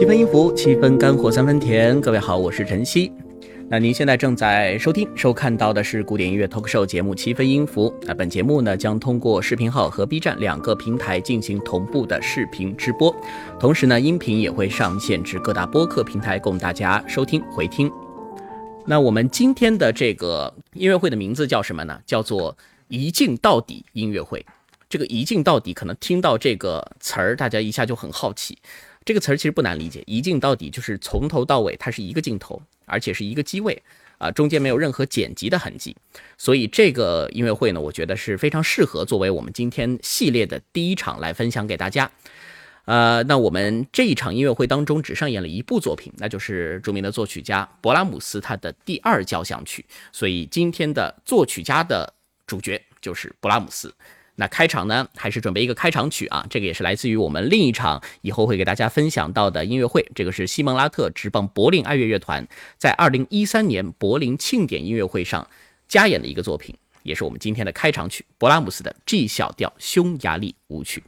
七分音符，七分干货，三分甜。各位好，我是晨曦。那您现在正在收听、收看到的是古典音乐 talk show 节目《七分音符》。那本节目呢，将通过视频号和 B 站两个平台进行同步的视频直播，同时呢，音频也会上线至各大播客平台供大家收听回听。那我们今天的这个音乐会的名字叫什么呢？叫做“一镜到底”音乐会。这个“一镜到底”可能听到这个词儿，大家一下就很好奇。这个词儿其实不难理解，“一镜到底”就是从头到尾它是一个镜头，而且是一个机位啊，中间没有任何剪辑的痕迹。所以这个音乐会呢，我觉得是非常适合作为我们今天系列的第一场来分享给大家。呃，那我们这一场音乐会当中只上演了一部作品，那就是著名的作曲家勃拉姆斯他的第二交响曲。所以今天的作曲家的主角就是勃拉姆斯。那开场呢，还是准备一个开场曲啊，这个也是来自于我们另一场以后会给大家分享到的音乐会。这个是西蒙拉特直棒柏林爱乐乐团在二零一三年柏林庆典音乐会上加演的一个作品，也是我们今天的开场曲——勃拉姆斯的 G 小调匈牙利舞曲。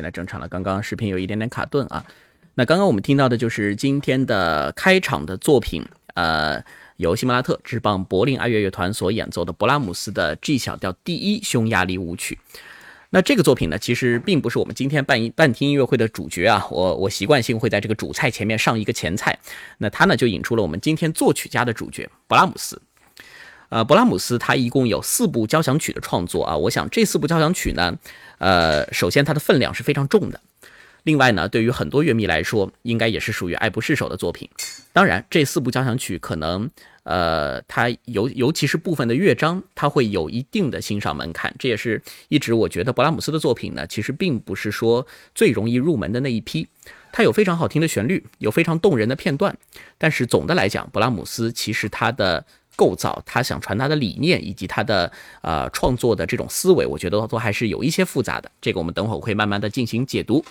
现在正常了。刚刚视频有一点点卡顿啊。那刚刚我们听到的就是今天的开场的作品，呃，由西莫拉特之棒柏林爱乐乐团所演奏的勃拉姆斯的 G 小调第一匈牙利舞曲。那这个作品呢，其实并不是我们今天半半听音乐会的主角啊。我我习惯性会在这个主菜前面上一个前菜，那它呢就引出了我们今天作曲家的主角勃拉姆斯。呃，勃拉姆斯他一共有四部交响曲的创作啊，我想这四部交响曲呢，呃，首先它的分量是非常重的。另外呢，对于很多乐迷来说，应该也是属于爱不释手的作品。当然，这四部交响曲可能，呃，它尤尤其是部分的乐章，它会有一定的欣赏门槛。这也是一直我觉得勃拉姆斯的作品呢，其实并不是说最容易入门的那一批。它有非常好听的旋律，有非常动人的片段，但是总的来讲，勃拉姆斯其实他的构造，他想传达的理念，以及他的呃创作的这种思维，我觉得都还是有一些复杂的。这个我们等会儿会慢慢的进行解读。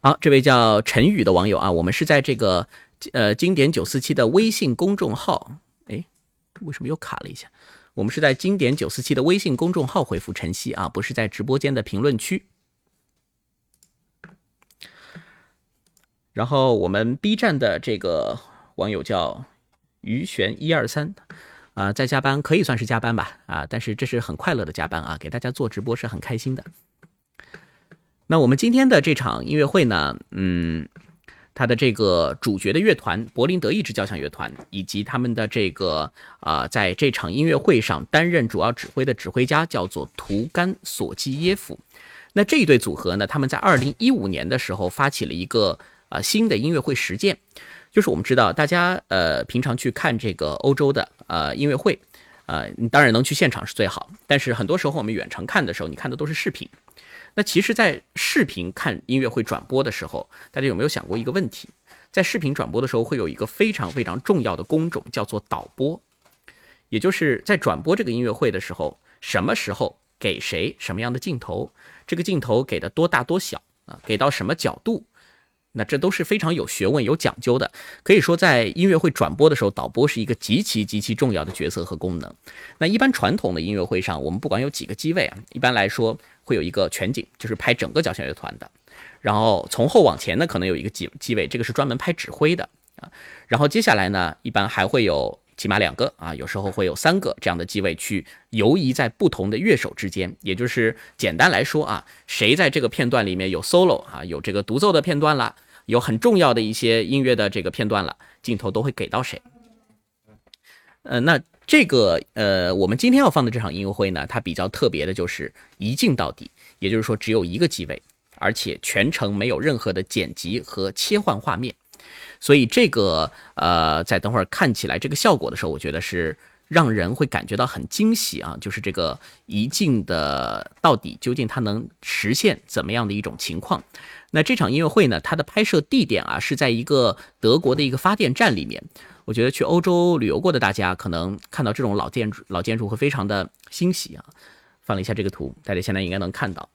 好，这位叫陈宇的网友啊，我们是在这个呃经典九四七的微信公众号，哎，为什么又卡了一下？我们是在经典九四七的微信公众号回复晨曦啊，不是在直播间的评论区。然后我们 B 站的这个网友叫于璇一二三，啊，在加班可以算是加班吧，啊，但是这是很快乐的加班啊，给大家做直播是很开心的。那我们今天的这场音乐会呢，嗯，它的这个主角的乐团柏林德意志交响乐团，以及他们的这个啊，在这场音乐会上担任主要指挥的指挥家叫做图甘索基耶夫。那这一对组合呢，他们在二零一五年的时候发起了一个啊新的音乐会实践，就是我们知道大家呃平常去看这个欧洲的呃音乐会，呃，你当然能去现场是最好，但是很多时候我们远程看的时候，你看的都是视频。那其实，在视频看音乐会转播的时候，大家有没有想过一个问题？在视频转播的时候，会有一个非常非常重要的工种，叫做导播，也就是在转播这个音乐会的时候，什么时候给谁什么样的镜头，这个镜头给的多大多小啊，给到什么角度。那这都是非常有学问、有讲究的。可以说，在音乐会转播的时候，导播是一个极其极其重要的角色和功能。那一般传统的音乐会上，我们不管有几个机位啊，一般来说会有一个全景，就是拍整个交响乐团的。然后从后往前呢，可能有一个机机位，这个是专门拍指挥的啊。然后接下来呢，一般还会有起码两个啊，有时候会有三个这样的机位去游移在不同的乐手之间。也就是简单来说啊，谁在这个片段里面有 solo 啊，有这个独奏的片段了。有很重要的一些音乐的这个片段了，镜头都会给到谁？呃，那这个呃，我们今天要放的这场音乐会呢，它比较特别的就是一镜到底，也就是说只有一个机位，而且全程没有任何的剪辑和切换画面，所以这个呃，在等会儿看起来这个效果的时候，我觉得是让人会感觉到很惊喜啊，就是这个一镜的到底究竟它能实现怎么样的一种情况？那这场音乐会呢？它的拍摄地点啊是在一个德国的一个发电站里面。我觉得去欧洲旅游过的大家可能看到这种老建筑、老建筑会非常的欣喜啊。放了一下这个图，大家现在应该能看到，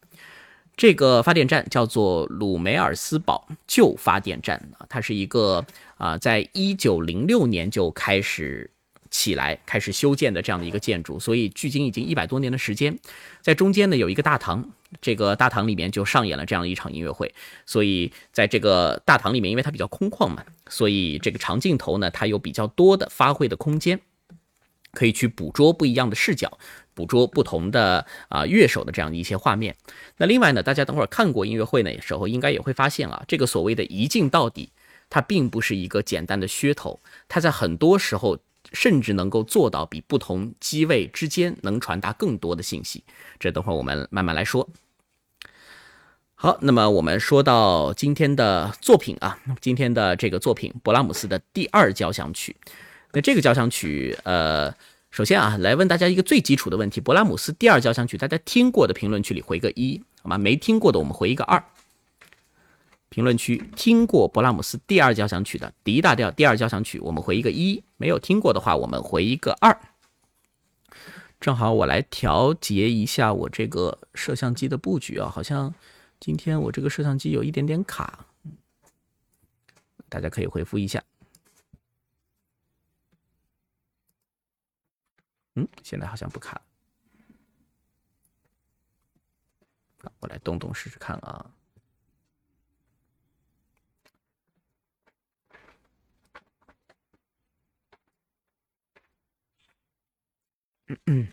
这个发电站叫做鲁梅尔斯堡旧发电站，它是一个啊，在一九零六年就开始。起来开始修建的这样的一个建筑，所以距今已经一百多年的时间，在中间呢有一个大堂，这个大堂里面就上演了这样一场音乐会。所以在这个大堂里面，因为它比较空旷嘛，所以这个长镜头呢，它有比较多的发挥的空间，可以去捕捉不一样的视角，捕捉不同的啊乐手的这样的一些画面。那另外呢，大家等会儿看过音乐会呢时候，应该也会发现啊，这个所谓的一镜到底，它并不是一个简单的噱头，它在很多时候。甚至能够做到比不同机位之间能传达更多的信息，这等会儿我们慢慢来说。好，那么我们说到今天的作品啊，今天的这个作品——勃拉姆斯的第二交响曲。那这个交响曲，呃，首先啊，来问大家一个最基础的问题：勃拉姆斯第二交响曲，大家听过的评论区里回个一，好吗？没听过的我们回一个二。评论区听过勃拉姆斯第二交响曲的 D 大调第二交响曲，我们回一个一；没有听过的话，我们回一个二。正好我来调节一下我这个摄像机的布局啊，好像今天我这个摄像机有一点点卡，大家可以回复一下。嗯，现在好像不卡。我来动动试试看啊。嗯嗯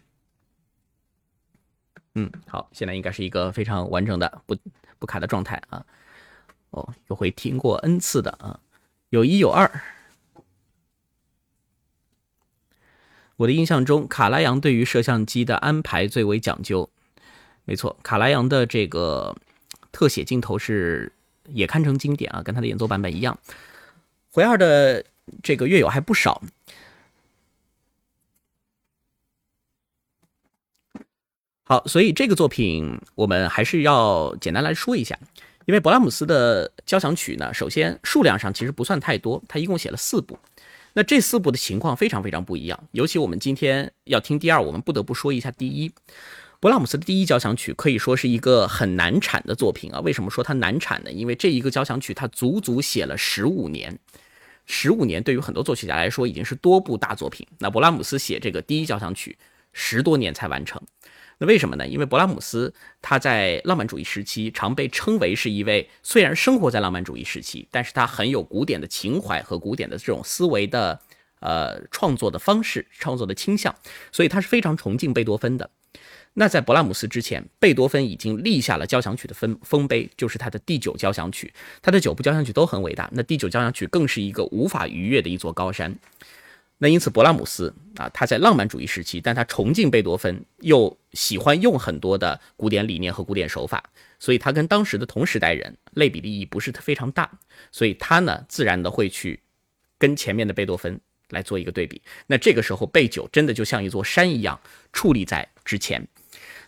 嗯，好，现在应该是一个非常完整的不不卡的状态啊。哦，有回听过 n 次的啊，有一有二。我的印象中，卡拉扬对于摄像机的安排最为讲究。没错，卡拉扬的这个特写镜头是也堪称经典啊，跟他的演奏版本一样。回二的这个乐友还不少。好，所以这个作品我们还是要简单来说一下，因为勃拉姆斯的交响曲呢，首先数量上其实不算太多，他一共写了四部。那这四部的情况非常非常不一样，尤其我们今天要听第二，我们不得不说一下第一。勃拉姆斯的第一交响曲可以说是一个很难产的作品啊。为什么说它难产呢？因为这一个交响曲它足足写了十五年，十五年对于很多作曲家来说已经是多部大作品。那勃拉姆斯写这个第一交响曲十多年才完成。那为什么呢？因为勃拉姆斯他在浪漫主义时期常被称为是一位虽然生活在浪漫主义时期，但是他很有古典的情怀和古典的这种思维的呃创作的方式、创作的倾向，所以他是非常崇敬贝多芬的。那在勃拉姆斯之前，贝多芬已经立下了交响曲的丰丰碑，就是他的第九交响曲。他的九部交响曲都很伟大，那第九交响曲更是一个无法逾越的一座高山。那因此，勃拉姆斯啊，他在浪漫主义时期，但他崇敬贝多芬，又喜欢用很多的古典理念和古典手法，所以他跟当时的同时代人类比的意义不是非常大，所以他呢，自然的会去跟前面的贝多芬来做一个对比。那这个时候，贝九真的就像一座山一样矗立在之前。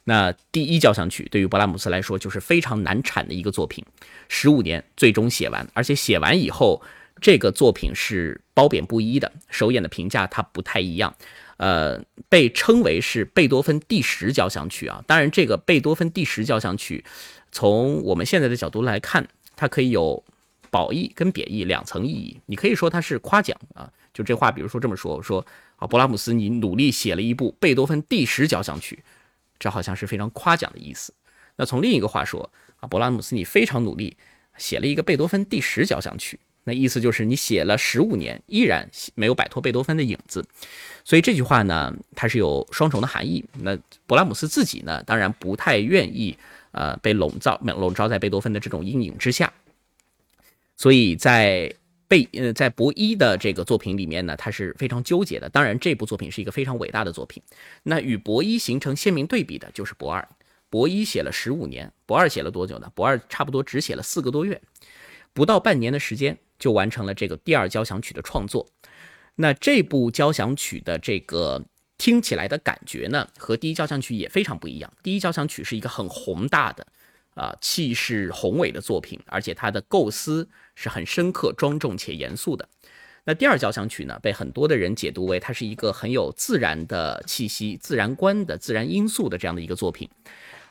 那第一交响曲对于勃拉姆斯来说就是非常难产的一个作品，十五年最终写完，而且写完以后。这个作品是褒贬不一的，首演的评价它不太一样，呃，被称为是贝多芬第十交响曲啊。当然，这个贝多芬第十交响曲，从我们现在的角度来看，它可以有褒义跟贬义两层意义。你可以说它是夸奖啊，就这话，比如说这么说，我说啊，勃拉姆斯你努力写了一部贝多芬第十交响曲，这好像是非常夸奖的意思。那从另一个话说啊，勃拉姆斯你非常努力写了一个贝多芬第十交响曲。那意思就是你写了十五年，依然没有摆脱贝多芬的影子，所以这句话呢，它是有双重的含义。那勃拉姆斯自己呢，当然不太愿意，呃，被笼罩、笼罩在贝多芬的这种阴影之下。所以在贝呃在博伊的这个作品里面呢，他是非常纠结的。当然，这部作品是一个非常伟大的作品。那与博伊形成鲜明对比的就是博二。博伊写了十五年，博二写了多久呢？博二差不多只写了四个多月，不到半年的时间。就完成了这个第二交响曲的创作。那这部交响曲的这个听起来的感觉呢，和第一交响曲也非常不一样。第一交响曲是一个很宏大的，啊，气势宏伟的作品，而且它的构思是很深刻、庄重且严肃的。那第二交响曲呢，被很多的人解读为它是一个很有自然的气息、自然观的自然因素的这样的一个作品。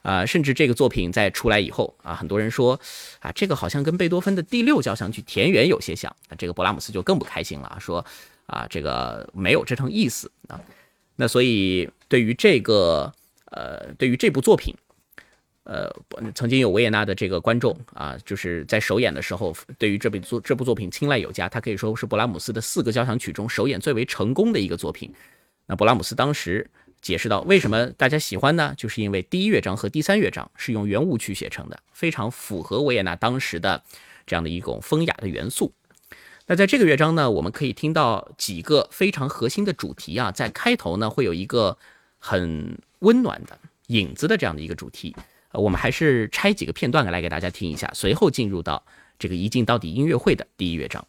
啊，甚至这个作品在出来以后啊，很多人说，啊，这个好像跟贝多芬的第六交响曲《田园》有些像。那这个勃拉姆斯就更不开心了，说，啊，这个没有这层意思啊。那所以对于这个，呃，对于这部作品，呃，曾经有维也纳的这个观众啊，就是在首演的时候，对于这部作这部作品青睐有加，他可以说是勃拉姆斯的四个交响曲中首演最为成功的一个作品。那勃拉姆斯当时。解释到为什么大家喜欢呢？就是因为第一乐章和第三乐章是用圆舞曲写成的，非常符合维也纳当时的这样的一种风雅的元素。那在这个乐章呢，我们可以听到几个非常核心的主题啊，在开头呢会有一个很温暖的影子的这样的一个主题。呃，我们还是拆几个片段来给大家听一下，随后进入到这个一镜到底音乐会的第一乐章。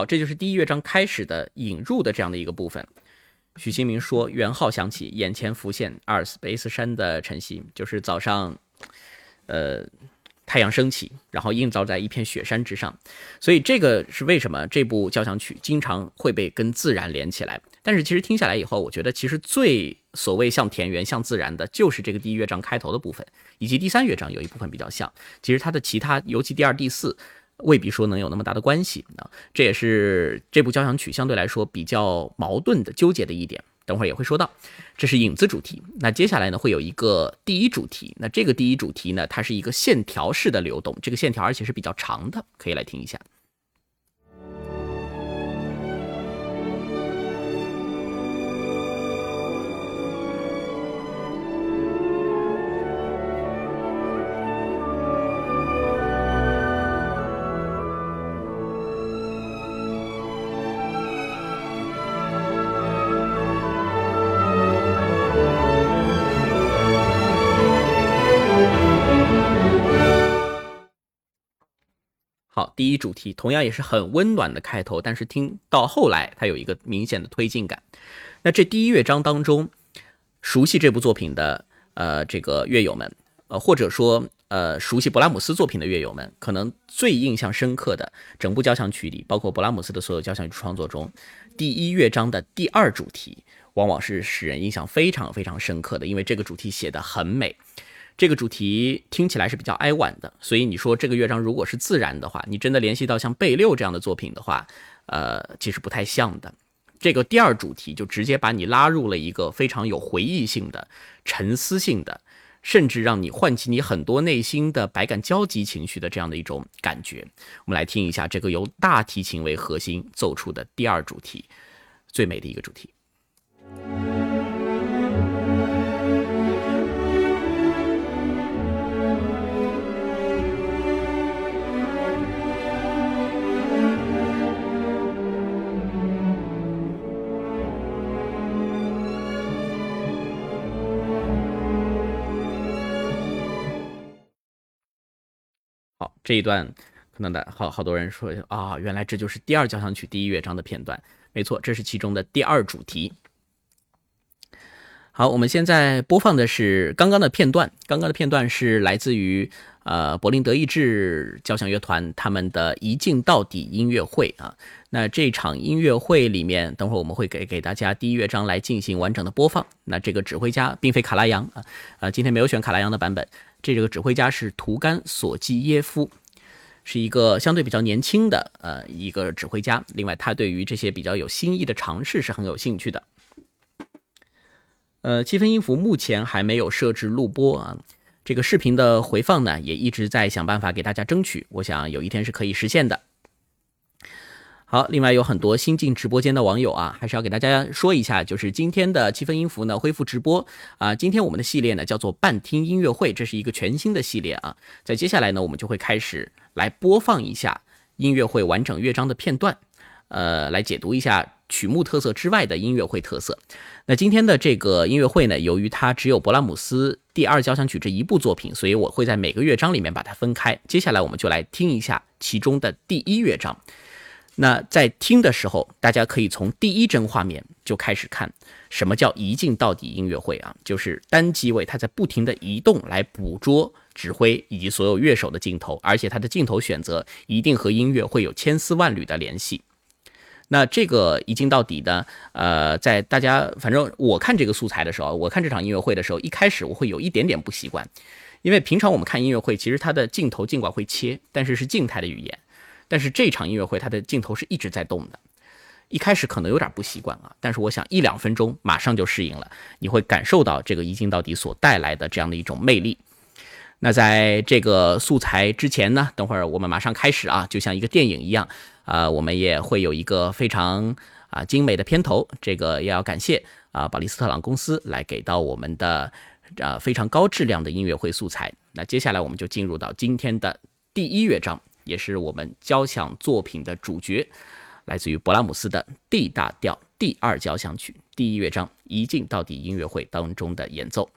好，这就是第一乐章开始的引入的这样的一个部分。许新明说：“元号响起，眼前浮现阿尔卑斯山的晨曦，就是早上，呃，太阳升起，然后映照在一片雪山之上，所以这个是为什么这部交响曲经常会被跟自然连起来。但是其实听下来以后，我觉得其实最所谓像田园、像自然的，就是这个第一乐章开头的部分，以及第三乐章有一部分比较像。其实它的其他，尤其第二、第四，未必说能有那么大的关系啊。这也是这部交响曲相对来说比较矛盾的、纠结的一点。等会儿也会说到，这是影子主题。那接下来呢，会有一个第一主题。那这个第一主题呢，它是一个线条式的流动，这个线条而且是比较长的，可以来听一下。第一主题同样也是很温暖的开头，但是听到后来，它有一个明显的推进感。那这第一乐章当中，熟悉这部作品的呃这个乐友们，呃或者说呃熟悉勃拉姆斯作品的乐友们，可能最印象深刻的整部交响曲里，包括勃拉姆斯的所有交响曲创作中，第一乐章的第二主题，往往是使人印象非常非常深刻的，因为这个主题写的很美。这个主题听起来是比较哀婉的，所以你说这个乐章如果是自然的话，你真的联系到像贝六这样的作品的话，呃，其实不太像的。这个第二主题就直接把你拉入了一个非常有回忆性的、沉思性的，甚至让你唤起你很多内心的百感交集情绪的这样的一种感觉。我们来听一下这个由大提琴为核心奏出的第二主题，最美的一个主题。这一段可能的好好多人说啊，原来这就是第二交响曲第一乐章的片段。没错，这是其中的第二主题。好，我们现在播放的是刚刚的片段。刚刚的片段是来自于呃柏林德意志交响乐团他们的一镜到底音乐会啊。那这场音乐会里面，等会儿我们会给给大家第一乐章来进行完整的播放。那这个指挥家并非卡拉扬啊，啊，今天没有选卡拉扬的版本。这个指挥家是图甘索基耶夫，是一个相对比较年轻的呃一个指挥家。另外，他对于这些比较有新意的尝试是很有兴趣的。呃，七分音符目前还没有设置录播啊，这个视频的回放呢也一直在想办法给大家争取，我想有一天是可以实现的。好，另外有很多新进直播间的网友啊，还是要给大家说一下，就是今天的七分音符呢恢复直播啊。今天我们的系列呢叫做半听音乐会，这是一个全新的系列啊。在接下来呢，我们就会开始来播放一下音乐会完整乐章的片段，呃，来解读一下曲目特色之外的音乐会特色。那今天的这个音乐会呢，由于它只有勃拉姆斯第二交响曲这一部作品，所以我会在每个乐章里面把它分开。接下来我们就来听一下其中的第一乐章。那在听的时候，大家可以从第一帧画面就开始看，什么叫一镜到底音乐会啊？就是单机位它在不停的移动来捕捉指挥以及所有乐手的镜头，而且它的镜头选择一定和音乐会有千丝万缕的联系。那这个一镜到底呢？呃，在大家反正我看这个素材的时候，我看这场音乐会的时候，一开始我会有一点点不习惯，因为平常我们看音乐会，其实它的镜头尽管会切，但是是静态的语言。但是这场音乐会，它的镜头是一直在动的，一开始可能有点不习惯啊，但是我想一两分钟马上就适应了，你会感受到这个一镜到底所带来的这样的一种魅力。那在这个素材之前呢，等会儿我们马上开始啊，就像一个电影一样啊，我们也会有一个非常啊精美的片头，这个也要感谢啊保利斯特朗公司来给到我们的啊非常高质量的音乐会素材。那接下来我们就进入到今天的第一乐章。也是我们交响作品的主角，来自于勃拉姆斯的 D 大调第二交响曲第一乐章一进到底音乐会当中的演奏。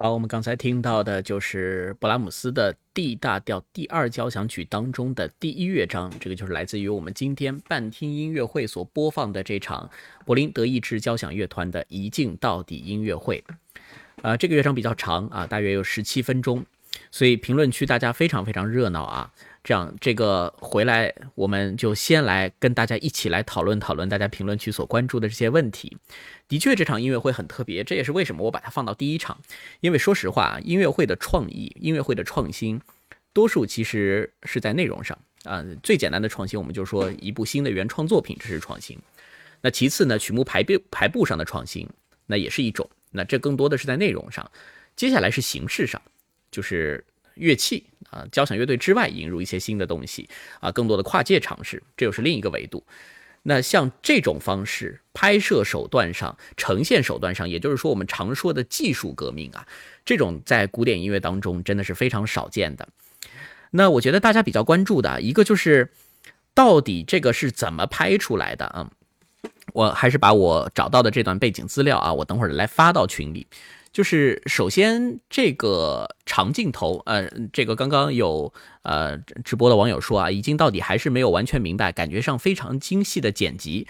好，我们刚才听到的就是布拉姆斯的 D 大调第二交响曲当中的第一乐章，这个就是来自于我们今天半听音乐会所播放的这场柏林德意志交响乐团的一镜到底音乐会。啊，这个乐章比较长啊，大约有十七分钟，所以评论区大家非常非常热闹啊。这样，这个回来我们就先来跟大家一起来讨论讨论大家评论区所关注的这些问题。的确，这场音乐会很特别，这也是为什么我把它放到第一场。因为说实话，音乐会的创意、音乐会的创新，多数其实是在内容上啊。最简单的创新，我们就说一部新的原创作品，这是创新。那其次呢，曲目排编排布上的创新，那也是一种。那这更多的是在内容上。接下来是形式上，就是乐器。啊，交响乐队之外引入一些新的东西啊，更多的跨界尝试，这又是另一个维度。那像这种方式，拍摄手段上、呈现手段上，也就是说我们常说的技术革命啊，这种在古典音乐当中真的是非常少见的。那我觉得大家比较关注的一个就是，到底这个是怎么拍出来的啊？我还是把我找到的这段背景资料啊，我等会儿来发到群里。就是首先这个长镜头，呃，这个刚刚有呃直播的网友说啊，已经到底还是没有完全明白，感觉上非常精细的剪辑。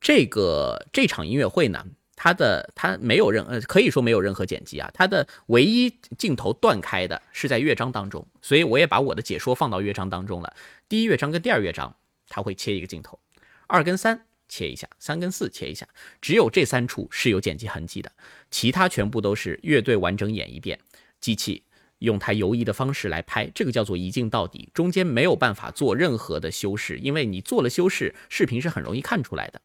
这个这场音乐会呢，它的它没有任呃可以说没有任何剪辑啊，它的唯一镜头断开的是在乐章当中，所以我也把我的解说放到乐章当中了。第一乐章跟第二乐章，它会切一个镜头，二跟三。切一下，三跟四切一下，只有这三处是有剪辑痕迹的，其他全部都是乐队完整演一遍，机器用它游移的方式来拍，这个叫做一镜到底，中间没有办法做任何的修饰，因为你做了修饰，视频是很容易看出来的。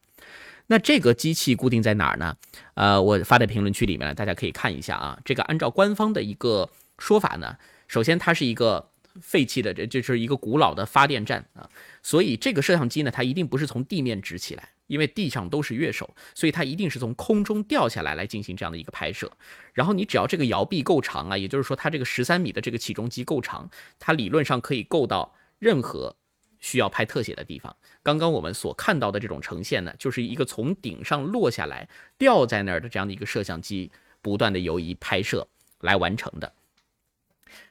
那这个机器固定在哪儿呢？呃，我发在评论区里面了，大家可以看一下啊。这个按照官方的一个说法呢，首先它是一个。废弃的这就是一个古老的发电站啊，所以这个摄像机呢，它一定不是从地面直起来，因为地上都是乐手，所以它一定是从空中掉下来来进行这样的一个拍摄。然后你只要这个摇臂够长啊，也就是说它这个十三米的这个起重机够长，它理论上可以够到任何需要拍特写的地方。刚刚我们所看到的这种呈现呢，就是一个从顶上落下来掉在那儿的这样的一个摄像机不断的游移拍摄来完成的。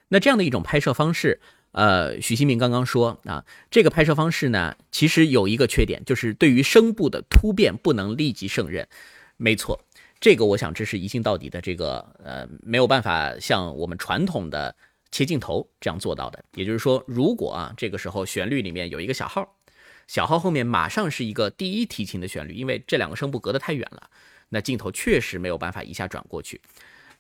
那这样的一种拍摄方式，呃，许新明刚刚说啊，这个拍摄方式呢，其实有一个缺点，就是对于声部的突变不能立即胜任。没错，这个我想这是一镜到底的这个呃，没有办法像我们传统的切镜头这样做到的。也就是说，如果啊这个时候旋律里面有一个小号，小号后面马上是一个第一提琴的旋律，因为这两个声部隔得太远了，那镜头确实没有办法一下转过去。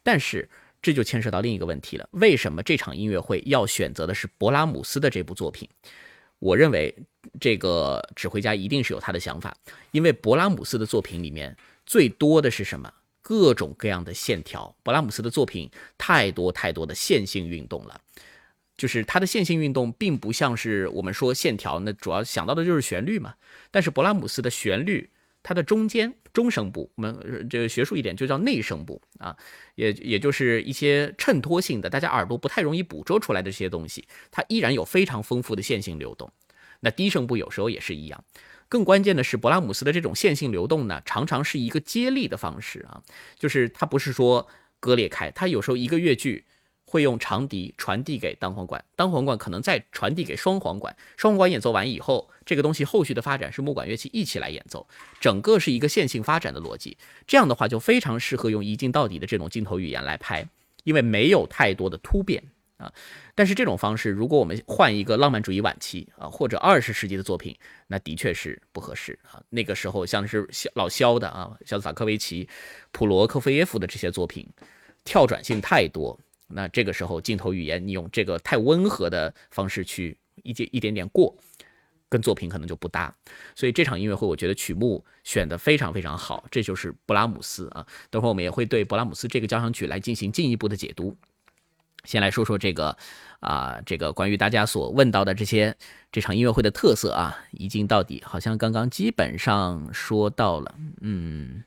但是。这就牵涉到另一个问题了：为什么这场音乐会要选择的是勃拉姆斯的这部作品？我认为这个指挥家一定是有他的想法，因为勃拉姆斯的作品里面最多的是什么？各种各样的线条。勃拉姆斯的作品太多太多的线性运动了，就是他的线性运动并不像是我们说线条，那主要想到的就是旋律嘛。但是勃拉姆斯的旋律。它的中间中声部，我们这个学术一点就叫内声部啊，也也就是一些衬托性的，大家耳朵不太容易捕捉出来的这些东西，它依然有非常丰富的线性流动。那低声部有时候也是一样。更关键的是，勃拉姆斯的这种线性流动呢，常常是一个接力的方式啊，就是它不是说割裂开，它有时候一个乐句。会用长笛传递给单簧管，单簧管可能再传递给双簧管，双簧管演奏完以后，这个东西后续的发展是木管乐器一起来演奏，整个是一个线性发展的逻辑。这样的话就非常适合用一镜到底的这种镜头语言来拍，因为没有太多的突变啊。但是这种方式，如果我们换一个浪漫主义晚期啊或者二十世纪的作品，那的确是不合适啊。那个时候像是老肖的啊，像萨科维奇、普罗科菲耶夫的这些作品，跳转性太多。那这个时候镜头语言，你用这个太温和的方式去一点一点点过，跟作品可能就不搭。所以这场音乐会，我觉得曲目选的非常非常好，这就是勃拉姆斯啊。等会儿我们也会对勃拉姆斯这个交响曲来进行进一步的解读。先来说说这个啊，这个关于大家所问到的这些这场音乐会的特色啊，一镜到底，好像刚刚基本上说到了。嗯，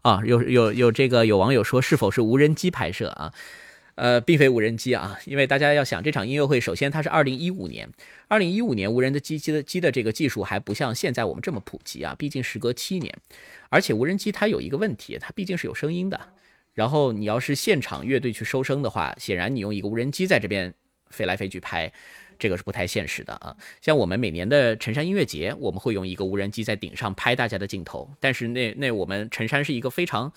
啊，有有有这个有网友说是否是无人机拍摄啊？呃，并非无人机啊，因为大家要想这场音乐会，首先它是二零一五年，二零一五年无人的机机的机的这个技术还不像现在我们这么普及啊，毕竟时隔七年，而且无人机它有一个问题，它毕竟是有声音的，然后你要是现场乐队去收声的话，显然你用一个无人机在这边飞来飞去拍，这个是不太现实的啊。像我们每年的陈山音乐节，我们会用一个无人机在顶上拍大家的镜头，但是那那我们陈山是一个非常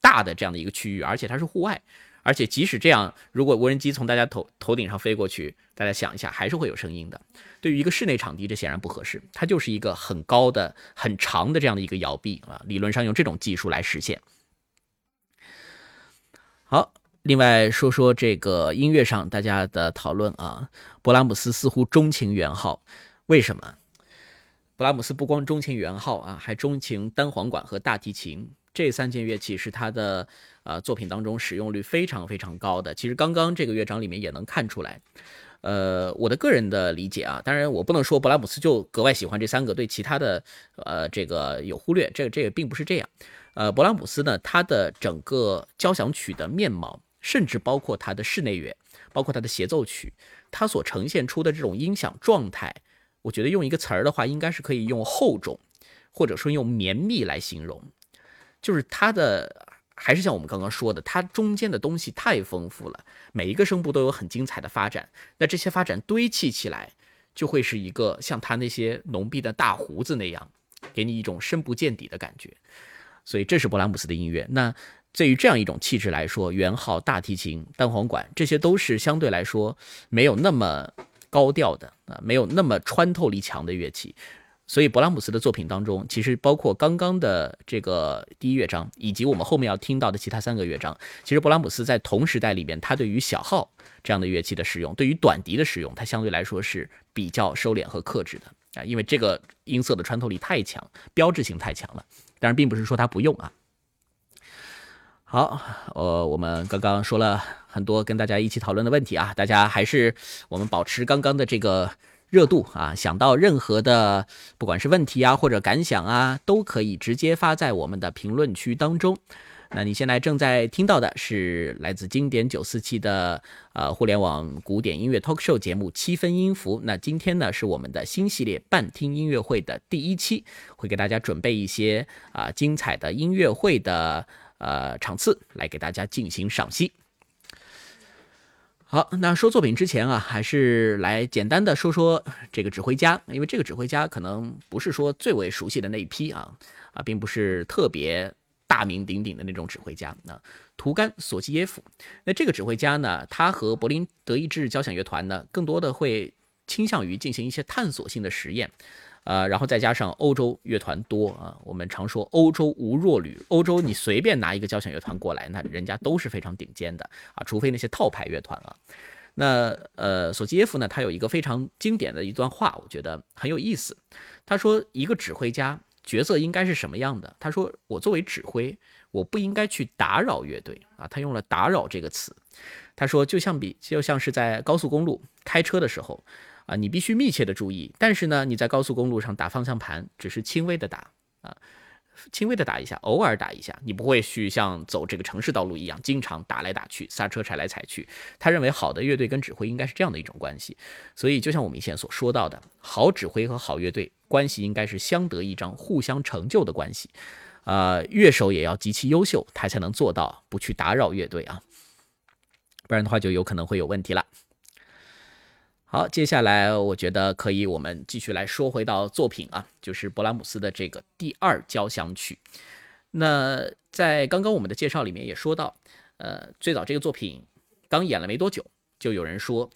大的这样的一个区域，而且它是户外，而且即使这样，如果无人机从大家头头顶上飞过去，大家想一下，还是会有声音的。对于一个室内场地，这显然不合适，它就是一个很高的、很长的这样的一个摇臂啊，理论上用这种技术来实现。好，另外说说这个音乐上大家的讨论啊，勃拉姆斯似乎钟情圆号，为什么？勃拉姆斯不光钟情圆号啊，还钟情单簧管和大提琴这三件乐器，是他的呃作品当中使用率非常非常高的。其实刚刚这个乐章里面也能看出来，呃，我的个人的理解啊，当然我不能说勃拉姆斯就格外喜欢这三个，对其他的呃这个有忽略，这个这个并不是这样。呃，勃拉姆斯呢，他的整个交响曲的面貌，甚至包括他的室内乐，包括他的协奏曲，他所呈现出的这种音响状态，我觉得用一个词儿的话，应该是可以用厚重，或者说用绵密来形容。就是他的，还是像我们刚刚说的，它中间的东西太丰富了，每一个声部都有很精彩的发展。那这些发展堆砌起来，就会是一个像他那些浓密的大胡子那样，给你一种深不见底的感觉。所以这是勃拉姆斯的音乐。那对于这样一种气质来说，圆号、大提琴、单簧管，这些都是相对来说没有那么高调的啊，没有那么穿透力强的乐器。所以勃拉姆斯的作品当中，其实包括刚刚的这个第一乐章，以及我们后面要听到的其他三个乐章，其实勃拉姆斯在同时代里边，他对于小号这样的乐器的使用，对于短笛的使用，他相对来说是比较收敛和克制的啊，因为这个音色的穿透力太强，标志性太强了。当然，并不是说他不用啊。好，呃，我们刚刚说了很多跟大家一起讨论的问题啊，大家还是我们保持刚刚的这个热度啊，想到任何的不管是问题啊或者感想啊，都可以直接发在我们的评论区当中。那你现在正在听到的是来自经典九四七的呃互联网古典音乐 talk show 节目七分音符。那今天呢是我们的新系列半听音乐会的第一期，会给大家准备一些啊精彩的音乐会的呃场次来给大家进行赏析。好，那说作品之前啊，还是来简单的说说这个指挥家，因为这个指挥家可能不是说最为熟悉的那一批啊啊，并不是特别。大名鼎鼎的那种指挥家，那图甘索基耶夫。那这个指挥家呢，他和柏林德意志交响乐团呢，更多的会倾向于进行一些探索性的实验，呃，然后再加上欧洲乐团多啊，我们常说欧洲无弱旅，欧洲你随便拿一个交响乐团过来，那人家都是非常顶尖的啊，除非那些套牌乐团啊。那呃，索基耶夫呢，他有一个非常经典的一段话，我觉得很有意思。他说，一个指挥家。角色应该是什么样的？他说：“我作为指挥，我不应该去打扰乐队啊。”他用了“打扰”这个词。他说：“就像比就像是在高速公路开车的时候啊，你必须密切的注意，但是呢，你在高速公路上打方向盘只是轻微的打啊。”轻微的打一下，偶尔打一下，你不会去像走这个城市道路一样，经常打来打去，刹车踩来踩去。他认为好的乐队跟指挥应该是这样的一种关系，所以就像我们以前所说到的，好指挥和好乐队关系应该是相得益彰、互相成就的关系。呃，乐手也要极其优秀，他才能做到不去打扰乐队啊，不然的话就有可能会有问题了。好，接下来我觉得可以，我们继续来说回到作品啊，就是勃拉姆斯的这个第二交响曲。那在刚刚我们的介绍里面也说到，呃，最早这个作品刚演了没多久，就有人说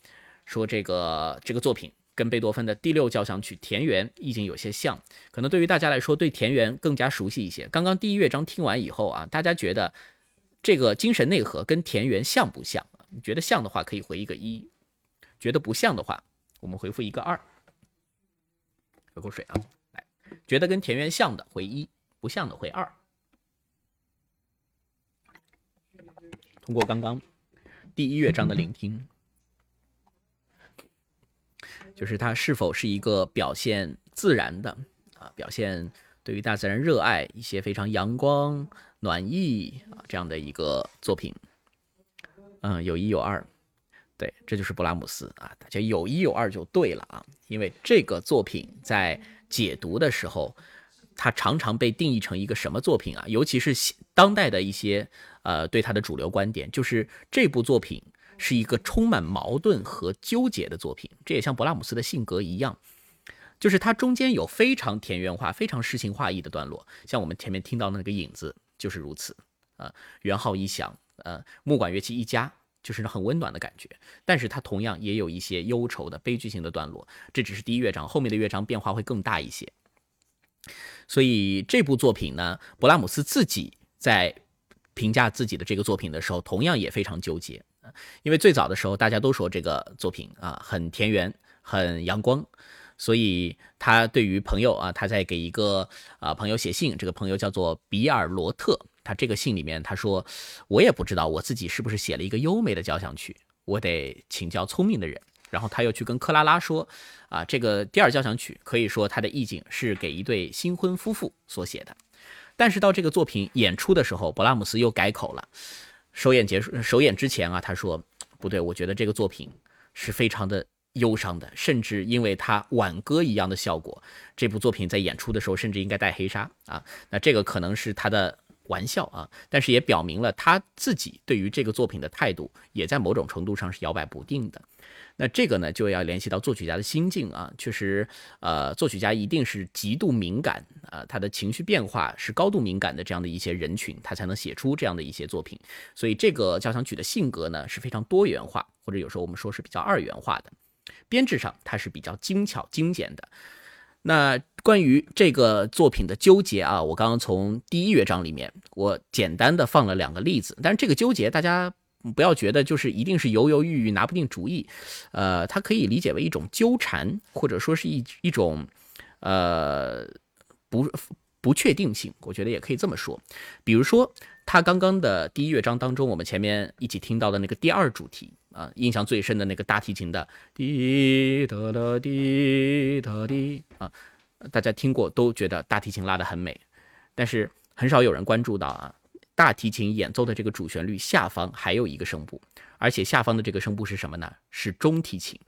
说这个这个作品跟贝多芬的第六交响曲田园意境有些像，可能对于大家来说对田园更加熟悉一些。刚刚第一乐章听完以后啊，大家觉得这个精神内核跟田园像不像？你觉得像的话，可以回一个一。觉得不像的话，我们回复一个二。喝口水啊，来，觉得跟田园像的回一，不像的回二。通过刚刚第一乐章的聆听，就是它是否是一个表现自然的啊，表现对于大自然热爱一些非常阳光暖意啊这样的一个作品。嗯，有一有二。对，这就是勃拉姆斯啊，大家有一有二就对了啊，因为这个作品在解读的时候，它常常被定义成一个什么作品啊？尤其是当代的一些呃对它的主流观点，就是这部作品是一个充满矛盾和纠结的作品。这也像勃拉姆斯的性格一样，就是它中间有非常田园化、非常诗情画意的段落，像我们前面听到的那个影子就是如此啊。元号一响，呃，木管乐器一加，就是很温暖的感觉。但是它同样也有一些忧愁的悲剧性的段落。这只是第一乐章，后面的乐章变化会更大一些。所以这部作品呢，勃拉姆斯自己在评价自己的这个作品的时候，同样也非常纠结因为最早的时候，大家都说这个作品啊很田园、很阳光，所以他对于朋友啊，他在给一个啊朋友写信，这个朋友叫做比尔罗特，他这个信里面他说，我也不知道我自己是不是写了一个优美的交响曲，我得请教聪明的人。然后他又去跟克拉拉说，啊，这个第二交响曲可以说它的意境是给一对新婚夫妇所写的。但是到这个作品演出的时候，勃拉姆斯又改口了。首演结束，首演之前啊，他说不对，我觉得这个作品是非常的忧伤的，甚至因为他挽歌一样的效果，这部作品在演出的时候甚至应该戴黑纱啊。那这个可能是他的玩笑啊，但是也表明了他自己对于这个作品的态度，也在某种程度上是摇摆不定的。那这个呢，就要联系到作曲家的心境啊。确实，呃，作曲家一定是极度敏感啊，他的情绪变化是高度敏感的这样的一些人群，他才能写出这样的一些作品。所以，这个交响曲的性格呢是非常多元化，或者有时候我们说是比较二元化的。编制上，它是比较精巧精简的。那关于这个作品的纠结啊，我刚刚从第一乐章里面，我简单的放了两个例子，但是这个纠结大家。不要觉得就是一定是犹犹豫豫拿不定主意，呃，它可以理解为一种纠缠，或者说是一一种，呃，不不确定性，我觉得也可以这么说。比如说，他刚刚的第一乐章当中，我们前面一起听到的那个第二主题啊，印象最深的那个大提琴的滴答答滴答滴啊，大家听过都觉得大提琴拉得很美，但是很少有人关注到啊。大提琴演奏的这个主旋律下方还有一个声部，而且下方的这个声部是什么呢？是中提琴。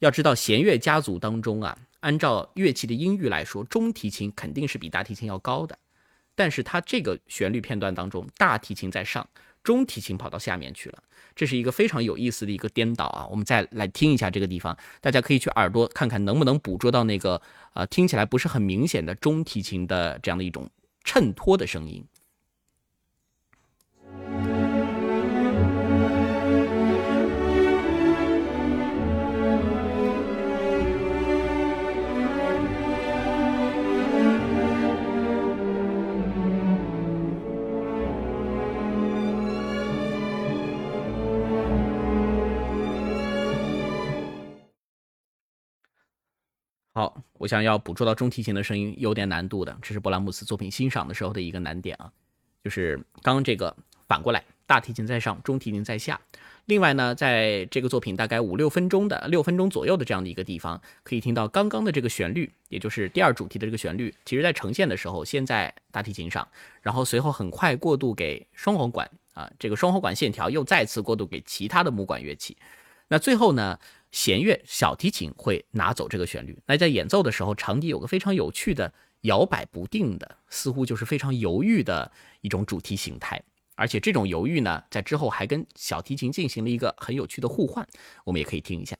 要知道弦乐家族当中啊，按照乐器的音域来说，中提琴肯定是比大提琴要高的。但是它这个旋律片段当中，大提琴在上，中提琴跑到下面去了，这是一个非常有意思的一个颠倒啊。我们再来听一下这个地方，大家可以去耳朵看看能不能捕捉到那个啊听起来不是很明显的中提琴的这样的一种衬托的声音。好，我想要捕捉到中提琴的声音有点难度的，这是勃拉姆斯作品欣赏的时候的一个难点啊。就是刚刚这个反过来，大提琴在上，中提琴在下。另外呢，在这个作品大概五六分钟的六分钟左右的这样的一个地方，可以听到刚刚的这个旋律，也就是第二主题的这个旋律，其实在呈现的时候先在大提琴上，然后随后很快过渡给双簧管啊，这个双簧管线条又再次过渡给其他的木管乐器。那最后呢？弦乐小提琴会拿走这个旋律，那在演奏的时候，长笛有个非常有趣的摇摆不定的，似乎就是非常犹豫的一种主题形态，而且这种犹豫呢，在之后还跟小提琴进行了一个很有趣的互换，我们也可以听一下。